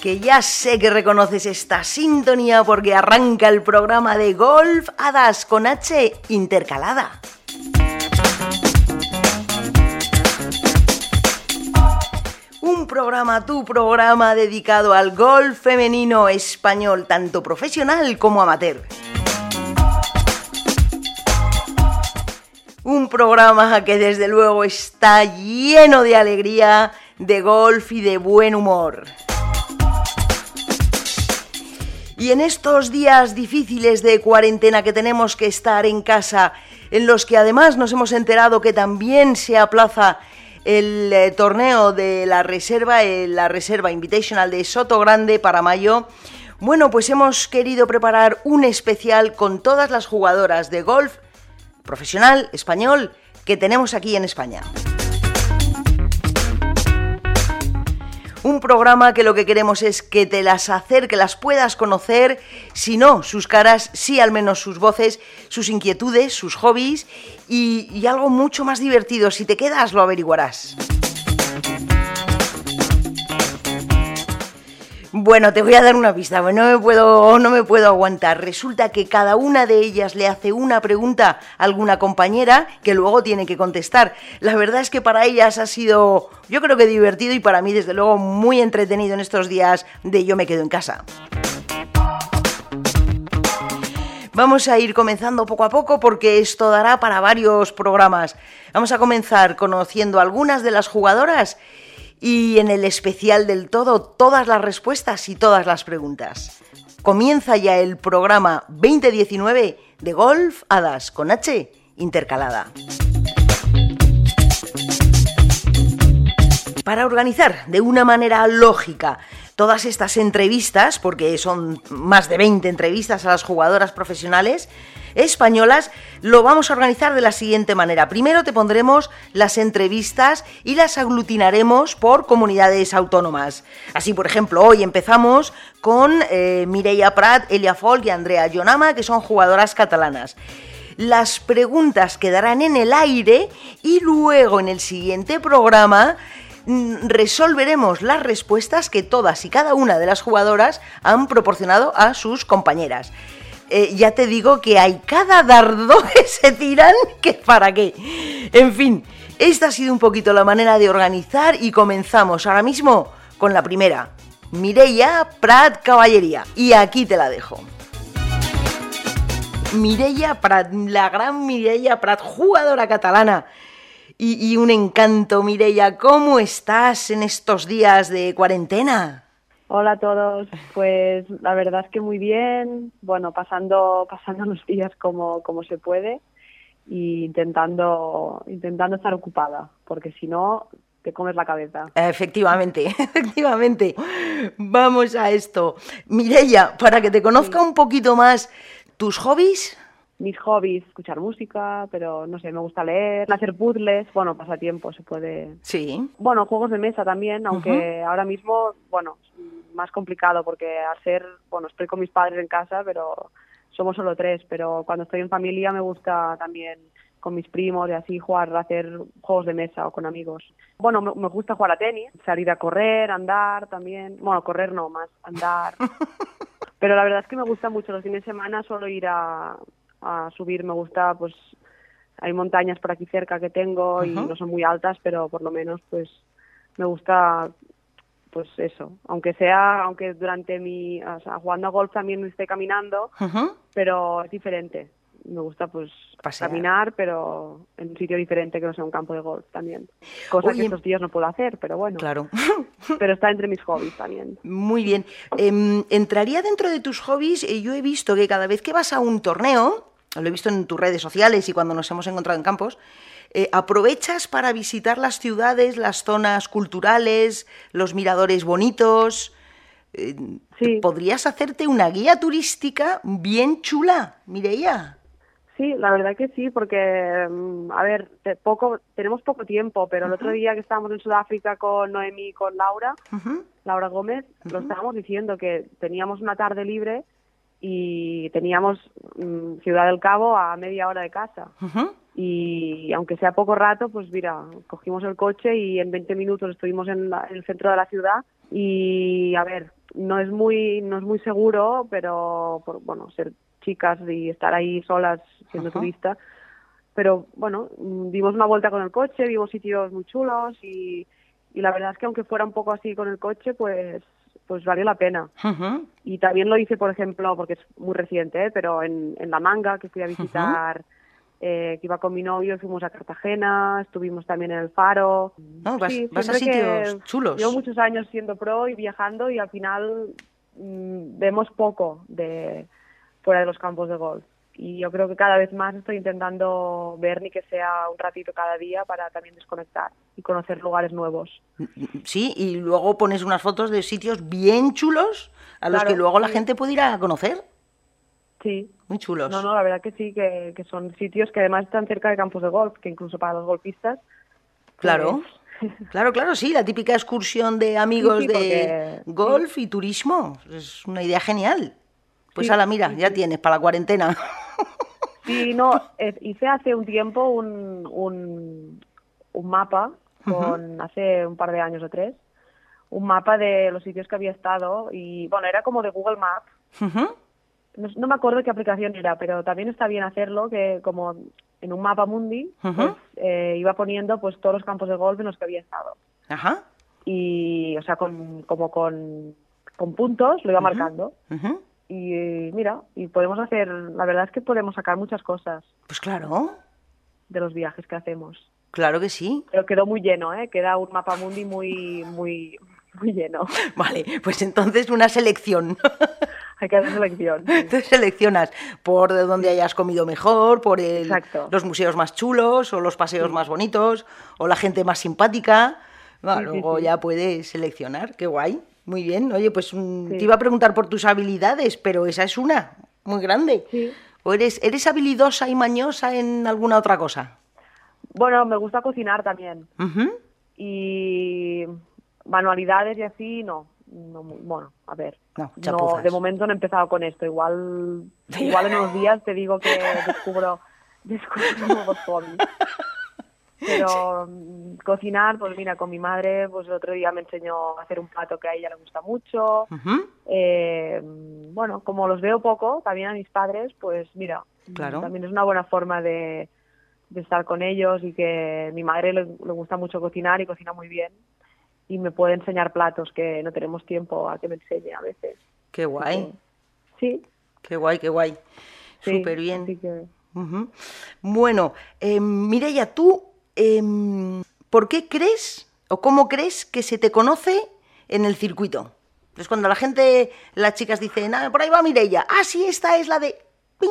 que ya sé que reconoces esta sintonía porque arranca el programa de Golf Hadas con H intercalada. Un programa, tu programa dedicado al golf femenino español, tanto profesional como amateur. Programa que desde luego está lleno de alegría, de golf y de buen humor. Y en estos días difíciles de cuarentena que tenemos que estar en casa, en los que además nos hemos enterado que también se aplaza el eh, torneo de la reserva, eh, la reserva Invitational de Soto Grande para mayo, bueno, pues hemos querido preparar un especial con todas las jugadoras de golf profesional español que tenemos aquí en España. Un programa que lo que queremos es que te las acerque, las puedas conocer, si no sus caras, sí al menos sus voces, sus inquietudes, sus hobbies y, y algo mucho más divertido. Si te quedas lo averiguarás. Bueno, te voy a dar una pista, no me puedo, no me puedo aguantar. Resulta que cada una de ellas le hace una pregunta a alguna compañera que luego tiene que contestar. La verdad es que para ellas ha sido, yo creo que divertido y para mí desde luego muy entretenido en estos días de yo me quedo en casa. Vamos a ir comenzando poco a poco porque esto dará para varios programas. Vamos a comenzar conociendo algunas de las jugadoras y en el especial del todo todas las respuestas y todas las preguntas. Comienza ya el programa 2019 de Golf Hadas con H intercalada. Para organizar de una manera lógica todas estas entrevistas, porque son más de 20 entrevistas a las jugadoras profesionales, españolas, lo vamos a organizar de la siguiente manera. Primero te pondremos las entrevistas y las aglutinaremos por comunidades autónomas. Así, por ejemplo, hoy empezamos con eh, Mireia Prat, Elia Folk y Andrea Yonama, que son jugadoras catalanas las preguntas quedarán en el aire y luego en el siguiente programa resolveremos las respuestas que todas y cada una de las jugadoras han proporcionado a sus compañeras. Eh, ya te digo que hay cada dardo que se tiran que para qué. En fin, esta ha sido un poquito la manera de organizar y comenzamos ahora mismo con la primera. Mireia Prat Caballería. Y aquí te la dejo. Mireia Prat, la gran Mireia Prat, jugadora catalana. Y, y un encanto, Mireia, ¿cómo estás en estos días de cuarentena? Hola a todos, pues la verdad es que muy bien, bueno, pasando, pasando los días como, como se puede e intentando, intentando estar ocupada, porque si no, te comes la cabeza. Efectivamente, efectivamente. Vamos a esto. Mireia, para que te conozca un poquito más, ¿tus hobbies? Mis hobbies, escuchar música, pero no sé, me gusta leer, hacer puzzles, bueno, pasatiempo se puede. Sí. Bueno, juegos de mesa también, aunque ahora mismo, bueno, más complicado porque al ser, bueno, estoy con mis padres en casa, pero somos solo tres, pero cuando estoy en familia me gusta también con mis primos y así jugar, hacer juegos de mesa o con amigos. Bueno, me, me gusta jugar a tenis, salir a correr, andar también. Bueno, correr no, más andar. Pero la verdad es que me gusta mucho los fines de semana solo ir a, a subir. Me gusta, pues, hay montañas por aquí cerca que tengo y no son muy altas, pero por lo menos, pues, me gusta, pues eso. Aunque sea, aunque durante mi, o sea, jugando a golf también esté caminando, pero es diferente. Me gusta, pues, Pasear. caminar, pero en un sitio diferente que no sea un campo de golf también. Cosa Oye, que estos días no puedo hacer, pero bueno. Claro. Pero está entre mis hobbies también. Muy bien. Em, entraría dentro de tus hobbies, eh, yo he visto que cada vez que vas a un torneo, lo he visto en tus redes sociales y cuando nos hemos encontrado en campos, eh, aprovechas para visitar las ciudades, las zonas culturales, los miradores bonitos. Eh, Sí. ¿Podrías hacerte una guía turística bien chula, Mireia? Sí, la verdad que sí, porque, mm, a ver, te- poco, tenemos poco tiempo, pero el otro día que estábamos en Sudáfrica con Noemi y con Laura. Laura Gómez, lo estábamos diciendo que teníamos una tarde libre y teníamos mm, Ciudad del Cabo a media hora de casa. Y aunque sea poco rato, pues mira, cogimos el coche y en 20 minutos estuvimos en, la- en el centro de la ciudad. Y a ver, no es muy, no es muy seguro, pero por, bueno, ser chicas y estar ahí solas siendo Ajá. turista. Pero bueno, dimos una vuelta con el coche, vimos sitios muy chulos y, y la verdad es que aunque fuera un poco así con el coche, pues, pues valió la pena. Y también lo hice, por ejemplo, porque es muy reciente, ¿eh? pero en, en La Manga, que fui a visitar, eh, que iba con mi novio, fuimos a Cartagena, estuvimos también en el Faro. No, vas- vas a sitios chulos. Llevo muchos años siendo pro y viajando y al final mm, vemos poco de fuera de los campos de golf. Y yo creo que cada vez más estoy intentando ver ni que sea un ratito cada día para también desconectar y conocer lugares nuevos. Sí, y luego pones unas fotos de sitios bien chulos a los Claro, que luego la gente puede ir a conocer. Sí, Muy chulos. No, no, la verdad que sí, que, que son sitios que además están cerca de campos de golf, que incluso para los golfistas. Claro. pues, Claro, claro, sí, la típica excursión de amigos sí, de porque- golf y turismo. Es una idea genial. Pues Sí, ala, mira, ya tienes para la cuarentena. Sí, no, eh, hice hace un tiempo un, un, un mapa, con hace un par de años o tres, un mapa de los sitios que había estado y, bueno, era como de Google Maps. No, no me acuerdo qué aplicación era, pero también está bien hacerlo, que como en un mapa mundi, pues, eh, iba poniendo pues todos los campos de golf en los que había estado. Ajá. y o sea con como con, con puntos lo iba marcando ujú. Y eh, mira y podemos hacer la verdad es que podemos sacar muchas cosas Pues claro, de los viajes que hacemos claro que sí. pero quedó muy lleno eh queda un mapa mundi muy muy muy lleno Vale, pues entonces una selección. hay que hacer selección sí. Entonces seleccionas por de dónde hayas comido mejor, por el- los museos más chulos, o los paseos más bonitos, o la gente más simpática. Sí, luego ya puedes seleccionar, qué guay. Muy bien. Oye, pues Sí. te iba a preguntar por tus habilidades, pero esa es una, muy grande. Sí. ¿O eres, eres habilidosa y mañosa en alguna otra cosa? bueno me gusta cocinar también y manualidades y así no, no bueno a ver No, chapuzas. de momento no he empezado con esto igual igual en unos días te digo que descubro descubro nuevos hobbies pero mm, cocinar pues mira con mi madre pues el otro día me enseñó a hacer un plato que a ella le gusta mucho eh, bueno como los veo poco también a mis padres pues mira Claro. también es una buena forma de, de estar con ellos y que mi madre le, le gusta mucho cocinar y cocina muy bien y me puede enseñar platos que no tenemos tiempo a que me enseñe a veces. Qué guay, Sí, qué guay, qué guay. sí. Súper bien. Bueno, eh, Mireia, tú, em, ¿por qué crees o cómo crees que se te conoce en el circuito? Pues cuando la gente, las chicas dicen, ah, por ahí va Mireia, ah, sí, esta es la de... ping".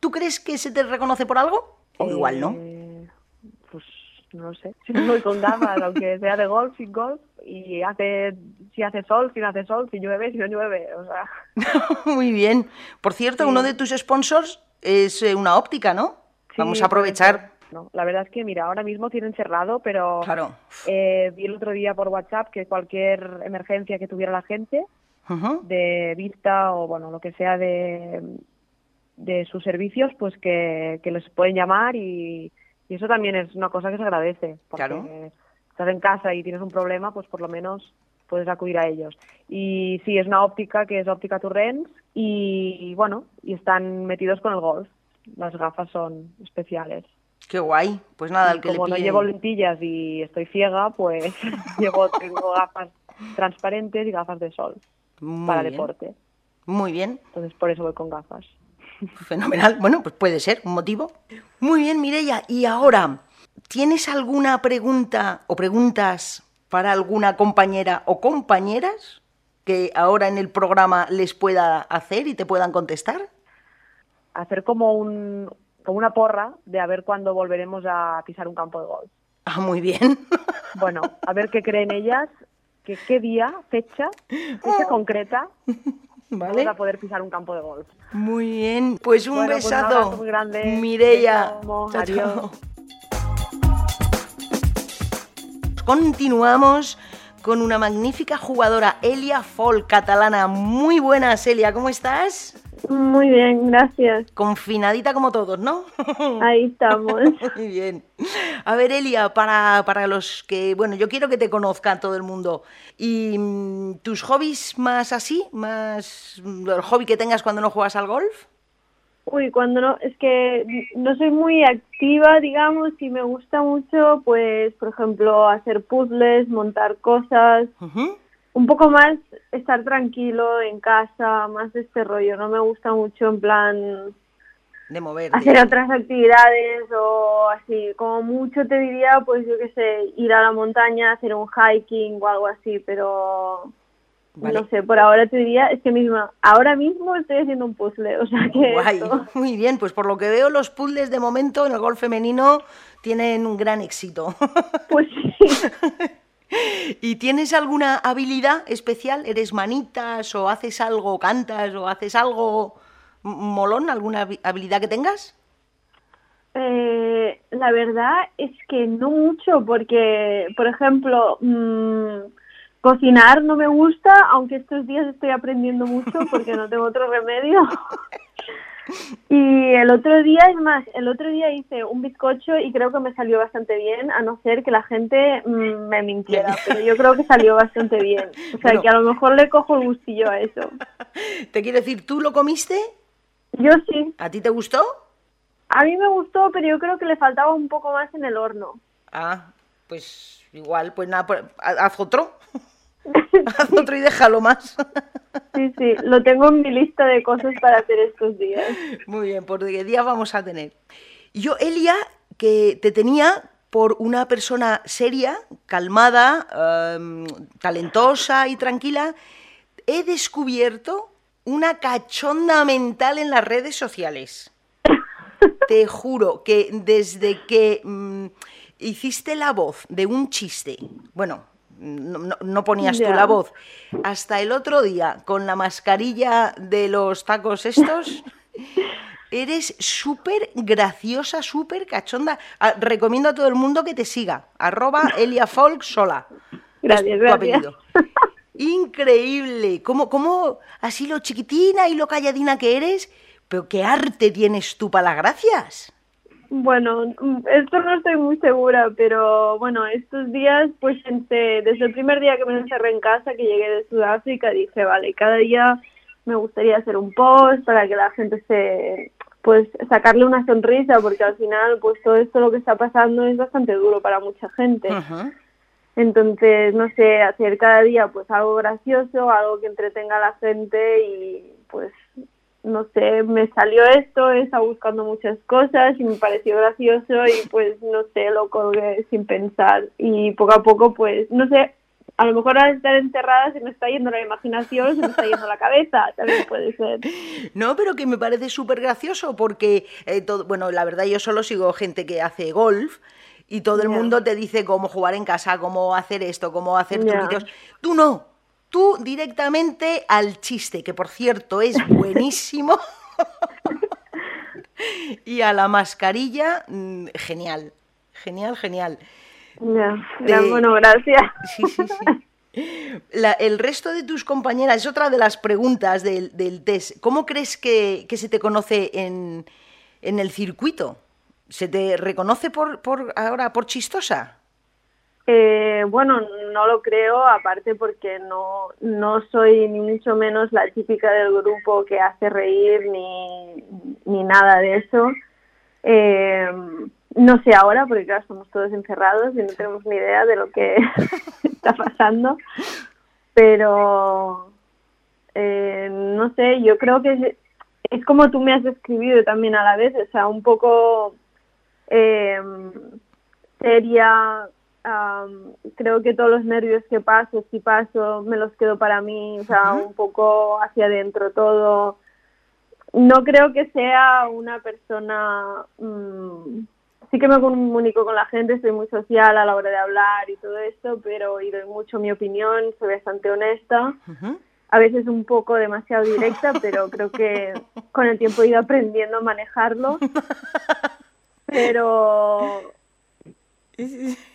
¿Tú crees que se te reconoce por algo? O igual, ¿no? Eh, Pues no sé. Si no voy con gafas, aunque sea de golf, sin golf, y hace, si hace sol, si no hace sol, si llueve, si no llueve, o sea, Muy bien. Por cierto, Sí. uno de tus sponsors es eh, una óptica, ¿no? Vamos Sí, a aprovechar. No, la verdad es que, mira, ahora mismo tienen cerrado, pero Claro. eh, vi el otro día por WhatsApp que cualquier emergencia que tuviera la gente, de vista o, bueno, lo que sea de, de sus servicios, pues que, que les pueden llamar y, y eso también es una cosa que se agradece. Porque Claro. estás en casa y tienes un problema, pues por lo menos puedes acudir a ellos. Y sí, es una óptica que es óptica Turrens y, bueno, y están metidos con el golf. Las gafas son especiales. Qué guay. Pues nada, el que como le no pille- llevo lentillas y estoy ciega, pues llevo, tengo gafas transparentes y gafas de sol Muy para bien. deporte. Muy bien. Entonces por eso voy con gafas. Fenomenal. Bueno, pues puede ser un motivo. Muy bien, Mireia. Y ahora, ¿tienes alguna pregunta o preguntas para alguna compañera o compañeras que ahora en el programa les pueda hacer y te puedan contestar? Hacer como un como una porra de a ver cuándo volveremos a pisar un campo de golf. Ah, muy bien. Bueno, a ver qué creen ellas, que qué día, fecha, fecha concreta Vale. vamos a poder pisar un campo de golf. Muy bien. Pues un Bueno, pues un muy grande. Mireia. Chao, adiós. Continuamos con una magnífica jugadora, Elia Fol, catalana. Muy buenas, Elia, ¿cómo estás? Muy bien, gracias. Confinadita como todos, ¿no? Ahí estamos. Muy bien. A ver, Elia, para, para los que, bueno, yo quiero que te conozcan todo el mundo. ¿Y mm, tus hobbies más así? ¿Más el hobby que tengas cuando no juegas al golf? Uy, cuando no, es que no soy muy activa, digamos, y me gusta mucho, pues, por ejemplo, hacer puzzles, montar cosas. Un poco más estar tranquilo en casa, más de este rollo. No me gusta mucho, en plan, De moverte. hacer otras actividades o así. Como mucho te diría, pues, yo qué sé, ir a la montaña, hacer un hiking o algo así, pero Vale. no sé, por ahora te diría, es que misma, ahora mismo estoy haciendo un puzzle, o sea que Guay, esto- muy bien, pues por lo que veo los puzzles de momento en el golf femenino tienen un gran éxito. pues sí. ¿Y tienes alguna habilidad especial? ¿Eres manitas o haces algo, cantas o haces algo molón? ¿Alguna habi- habilidad que tengas? Eh, la verdad es que no mucho, porque, por ejemplo, mm, cocinar no me gusta, aunque estos días estoy aprendiendo mucho porque no tengo otro remedio. Y el otro día, es más, el otro día hice un bizcocho y creo que me salió bastante bien, a no ser que la gente mm, me mintiera, pero yo creo que salió bastante bien. O sea, Bueno. que a lo mejor le cojo el gustillo a eso. Te quiero decir, ¿tú lo comiste? Yo sí, ¿A ti te gustó? a mí me gustó, pero yo creo que le faltaba un poco más en el horno. Ah, pues igual, pues nada, pues, ha- haz otro. haz otro y déjalo más. Sí, sí, lo tengo en mi lista de cosas para hacer estos días. Muy bien, ¿por qué día vamos a tener? Yo, Elia, que te tenía por una persona seria, calmada, em, talentosa y tranquila, he descubierto una cachonda mental en las redes sociales. Te juro que desde que mm, hiciste la voz de un chiste, bueno, no, no- ponías tú Ya. la voz, hasta el otro día con la mascarilla de los tacos estos, eres súper graciosa, súper cachonda. Ah, recomiendo a todo el mundo que te siga, arroba Elia Folk sola. Gracias, tu gracias. Increíble. ¿Cómo, ¿Cómo así lo chiquitina y lo calladina que eres? Pero qué arte tienes tú para las gracias. Bueno, mm, esto no estoy muy segura, pero bueno, estos días, pues pensé, desde el primer día que me encerré en casa, que llegué de Sudáfrica, dije, vale, cada día me gustaría hacer un post para que la gente se, pues, sacarle una sonrisa, porque al final, pues todo esto lo que está pasando es bastante duro para mucha gente. Entonces, no sé, hacer cada día pues algo gracioso, algo que entretenga a la gente y pues no sé, me salió esto, he estado buscando muchas cosas y me pareció gracioso y pues no sé, lo colgué sin pensar y poco a poco pues no sé, a lo mejor al estar encerrada se me está yendo la imaginación, se me está yendo la cabeza, también puede ser. No, pero que me parece súper gracioso porque, eh, todo, bueno, la verdad yo solo sigo gente que hace golf y todo el mundo te dice cómo jugar en casa, cómo hacer esto, cómo hacer Ya. truquitos. Tú no, tú directamente al chiste, que por cierto es buenísimo. y a la mascarilla, mm, genial, genial, genial. Ya, ya, bueno, gracias. Sí, sí, sí. La- el resto de tus compañeras, es otra de las preguntas del, del test. ¿Cómo crees que, que se te conoce en, en el circuito? ¿Se te reconoce por, por ahora por chistosa? Eh, bueno, no lo creo, aparte porque no, no soy ni mucho menos la típica del grupo que hace reír ni, ni nada de eso. Eh, no sé ahora, porque claro, estamos todos encerrados y no tenemos ni idea de lo que está pasando, pero eh, no sé, yo creo que es, es como tú me has describido también a la vez, o sea, un poco eh, seria, am, creo que todos los nervios que paso, si paso, me los quedo para mí, o sea, Ujú. un poco hacia adentro todo. No creo que sea una persona, mm, sí que me comunico con la gente, soy muy social a la hora de hablar y todo esto, pero y doy mucho mi opinión, soy bastante honesta Ujú. a veces un poco demasiado directa, pero creo que con el tiempo he ido aprendiendo a manejarlo. Pero,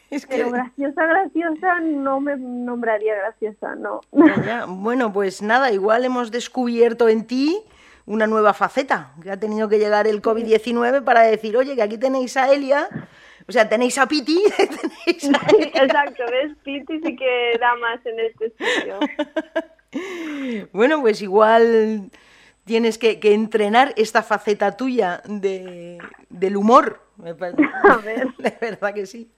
Es, es que- pero graciosa, graciosa, no me nombraría graciosa, no. Ya. Bueno, pues nada, igual hemos descubierto en ti una nueva faceta, que ha tenido que llegar el COVID-19 para decir, oye, que aquí tenéis a Elia, o sea, tenéis a Piti, tenéis a Elia. Exacto, ves, Piti sí que da más en este sitio. Bueno, pues igual tienes que, que entrenar esta faceta tuya de, del humor. A ver. De verdad que sí.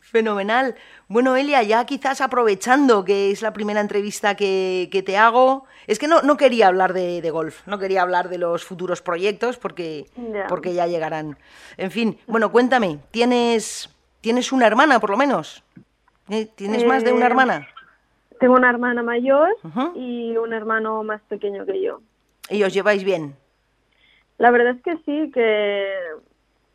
Fenomenal. Bueno, Elia, ya quizás aprovechando que es la primera entrevista que, que te hago, es que no, no quería hablar de, de golf, no quería hablar de los futuros proyectos porque Ya. porque ya llegarán. En fin, bueno, cuéntame, ¿tienes, ¿tienes una hermana por lo menos? ¿Eh? ¿Tienes más de una Eh, hermana? Tengo una hermana mayor y un hermano más pequeño que yo. ¿Y os lleváis bien? La verdad es que sí, que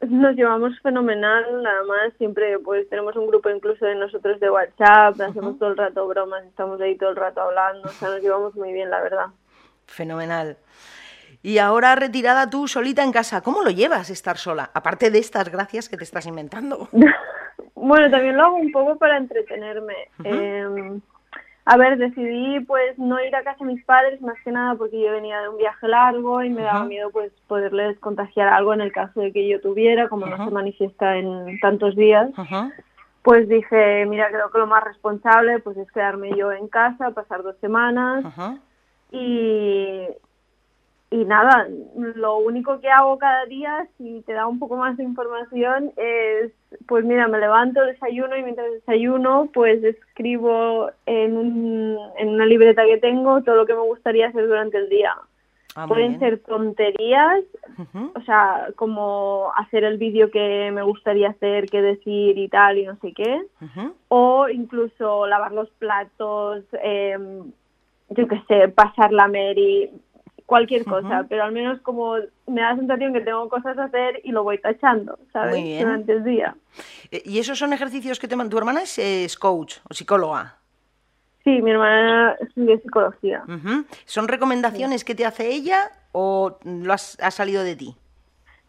nos llevamos fenomenal, nada más siempre pues tenemos un grupo incluso de nosotros de WhatsApp, hacemos todo el rato bromas, estamos ahí todo el rato hablando, o sea, nos llevamos muy bien, la verdad. Fenomenal. Y ahora retirada tú solita en casa, ¿cómo lo llevas estar sola? Aparte de estas gracias que te estás inventando. bueno, también lo hago un poco para entretenerme. Eh, a ver, decidí pues no ir a casa de mis padres más que nada porque yo venía de un viaje largo y me daba Ajá. miedo pues poderles contagiar algo en el caso de que yo tuviera, como Ajá. no se manifiesta en tantos días. Ajá. Pues dije, mira, creo que lo más responsable pues es quedarme yo en casa, pasar dos semanas y, y nada, lo único que hago cada día, si te da un poco más de información, es, pues mira, me levanto, desayuno y mientras desayuno, pues escribo en, un, en una libreta que tengo todo lo que me gustaría hacer durante el día. Ah, Pueden ser tonterías, o sea, como hacer el vídeo que me gustaría hacer, qué decir y tal y no sé qué. O incluso lavar los platos, eh, yo qué sé, pasar la Mary, cualquier cosa, pero al menos como me da la sensación que tengo cosas a hacer y lo voy tachando, ¿sabes? Muy bien. Durante el día. Eh, ¿Y esos son ejercicios que te man- ¿Tu hermana es, es coach o psicóloga? Sí, mi hermana estudia psicología. ¿Son recomendaciones que te hace ella o lo has, ha salido de ti?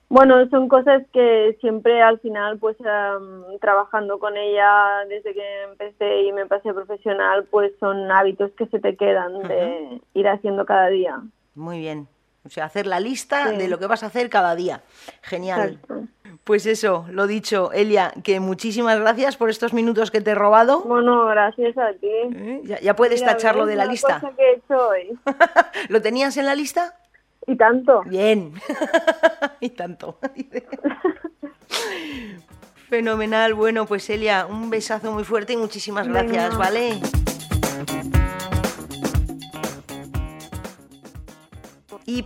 Bueno, son cosas que siempre al final, pues am, trabajando con ella desde que empecé y me pasé profesional, pues son hábitos que se te quedan de ir haciendo cada día. Muy bien. O sea, hacer la lista Sí. de lo que vas a hacer cada día. Genial. Exacto. Pues eso, lo dicho, Elia, que muchísimas gracias por estos minutos que te he robado. Bueno, gracias a ti. ¿Eh? Ya, ya puedes Mira, tacharlo de la lista. cosa que he hecho hoy. ¿Lo tenías en la lista? Y tanto. Bien. y tanto. Fenomenal. Bueno, pues Elia, un besazo muy fuerte y muchísimas gracias, Venga. ¿vale?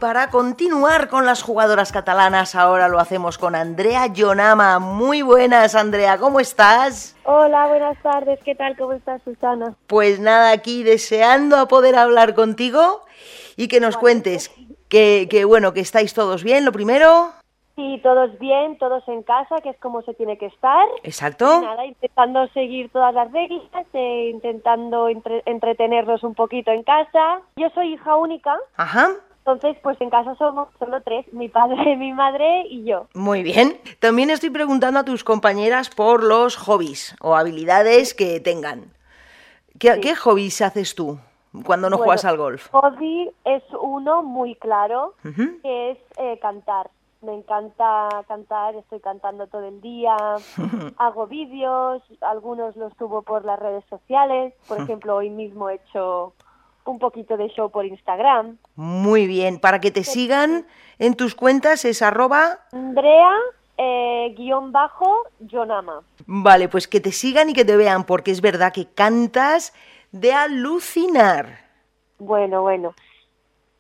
Para continuar con las jugadoras catalanas, ahora lo hacemos con Andrea Yonama. Muy buenas, Andrea, ¿cómo estás? Hola, buenas tardes. ¿Qué tal? ¿Cómo estás, Susana? Pues nada, aquí deseando a poder hablar contigo y que nos cuentes que, que, bueno, que estáis todos bien, lo primero. Sí, todos bien, todos en casa, que es como se tiene que estar. Exacto. Y nada, intentando seguir todas las reglas, eh, intentando entre- entretenernos un poquito en casa. Yo soy hija única, Ajá. Entonces pues en casa somos solo tres, mi padre, mi madre y yo. Muy bien. También estoy preguntando a tus compañeras por los hobbies o habilidades que tengan. ¿Qué, qué hobbies haces tú cuando no Bueno, juegas al golf? Hobby es uno muy claro, que es eh, cantar. Me encanta cantar, estoy cantando todo el día, hago vídeos, algunos los subo por las redes sociales, por ejemplo, hoy mismo he hecho un poquito de show por Instagram. Muy bien. Para que te sigan en tus cuentas es arroba... Andrea, eh, guion bajo, Yonama. Vale, pues que te sigan y que te vean, porque es verdad que cantas de alucinar. Bueno, bueno.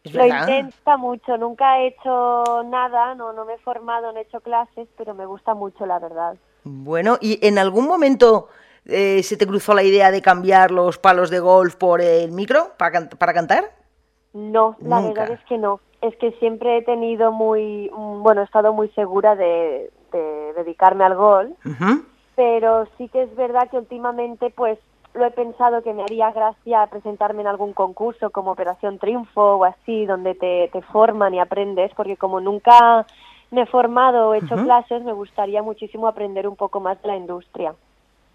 Lo intenta mucho, nunca he hecho nada, no, no me he formado, no he hecho clases, pero me gusta mucho, la verdad. Bueno, ¿y en algún momento eh, se te cruzó la idea de cambiar los palos de golf por el micro para, can- para cantar? No, la Nunca. verdad es que no. Es que siempre he tenido muy, mm, bueno, he estado muy segura de, de dedicarme al gol, Ujú. pero sí que es verdad que últimamente pues lo he pensado que me haría gracia presentarme en algún concurso como Operación Triunfo o así, donde te, te forman y aprendes, porque como nunca me he formado o he hecho clases, me gustaría muchísimo aprender un poco más de la industria.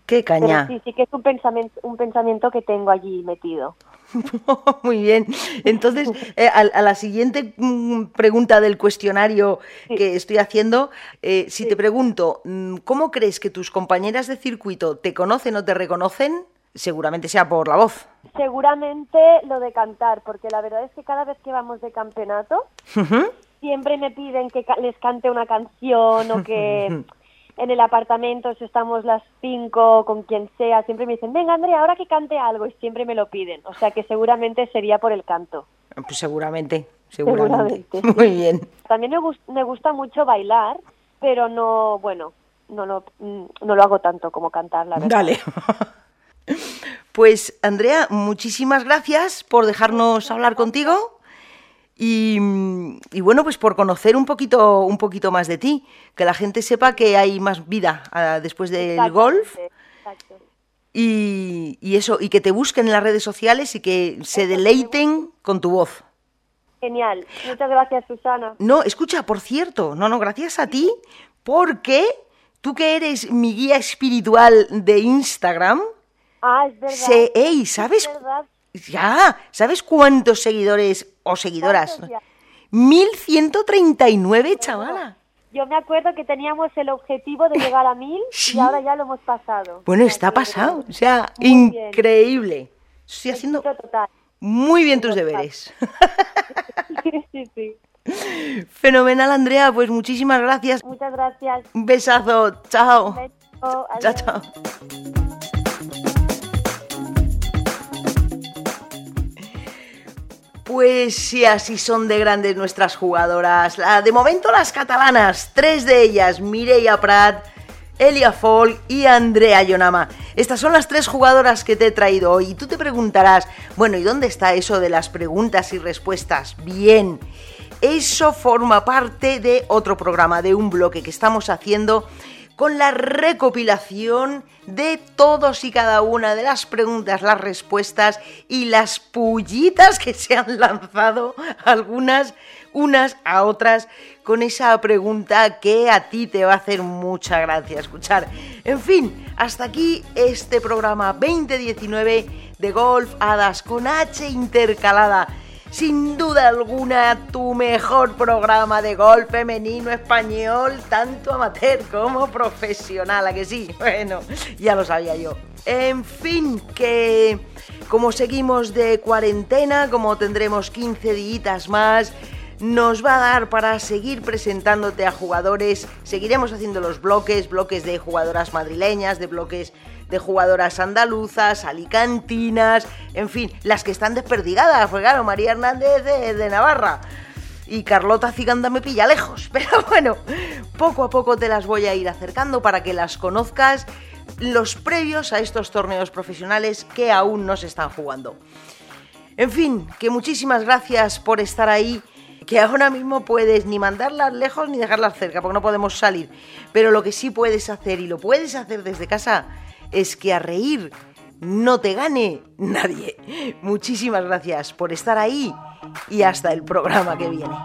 Qué caña. sí, sí que es un pensamiento, un pensamiento que tengo allí metido. Muy bien. Entonces, eh, a, la siguiente mm, pregunta del cuestionario que estoy haciendo, eh, si te pregunto, mm, ¿cómo crees que tus compañeras de circuito te conocen o te reconocen? Seguramente sea por la voz. Seguramente lo de cantar, porque la verdad es que cada vez que vamos de campeonato, siempre me piden que les cante una canción o que en el apartamento, si estamos las cinco, con quien sea, siempre me dicen, venga Andrea, ahora que cante algo, y siempre me lo piden. O sea que seguramente sería por el canto. Pues seguramente, seguramente. Muy bien. También me, me gusta mucho bailar, pero no, bueno, no lo, no lo hago tanto como cantar, la verdad. Dale. Pues Andrea, muchísimas gracias por dejarnos hablar contigo. Y, bueno, pues por conocer un poquito, un poquito más de ti, que la gente sepa que hay más vida ah, después del golf. Y, y, eso, y que te busquen en las redes sociales y que se deleiten con tu voz. Genial. Muchas gracias, Susana. No, escucha, por cierto, no, no, gracias a ti, porque tú que eres mi guía espiritual de Instagram, ah, es verdad. ¿sabes? Ya, ¿sabes cuántos seguidores o seguidoras? 1139, chavala. Yo me acuerdo que teníamos el objetivo de llegar a 1000 y ahora ya lo hemos pasado. Bueno, está pasado, o sea, increíble. Estoy haciendo muy bien tus deberes. sí, sí. Fenomenal, Andrea, pues muchísimas gracias. Muchas gracias. Un besazo, chao. chao, chao. Pues sí, así son de grandes nuestras jugadoras. de momento las catalanas, tres de ellas, Mireia Prat, Elia Folk y Andrea Yonama. Estas son las tres jugadoras que te he traído hoy. Y tú te preguntarás, bueno, ¿y dónde está eso de las preguntas y respuestas? Bien, eso forma parte de otro programa, de un bloque que estamos haciendo con la recopilación de todos y cada una de las preguntas, las respuestas y las pullitas que se han lanzado algunas unas a otras con esa pregunta que a ti te va a hacer mucha gracia escuchar. En fin, hasta aquí este programa 2019 de Golf Hadas con H intercalada sin duda alguna tu mejor programa de golf femenino español, tanto amateur como profesional, ¿a que sí? Bueno, ya lo sabía yo. En fin, que como seguimos de cuarentena, como tendremos 15 días más, nos va a dar para seguir presentándote a jugadores, seguiremos haciendo los bloques, bloques de jugadoras madrileñas, de bloques de jugadoras andaluzas, alicantinas, en fin, las que están desperdigadas, pues claro, María Hernández de, Navarra y Carlota Ciganda me pilla lejos, pero bueno, poco a poco te las voy a ir acercando para que las conozcas los previos a estos torneos profesionales que aún no se están jugando. En fin, que muchísimas gracias por estar ahí, que ahora mismo puedes ni mandarlas lejos ni dejarlas cerca, porque no podemos salir, pero lo que sí puedes hacer y lo puedes hacer desde casa es que a reír no te gane nadie. Muchísimas gracias por estar ahí y hasta el programa que viene.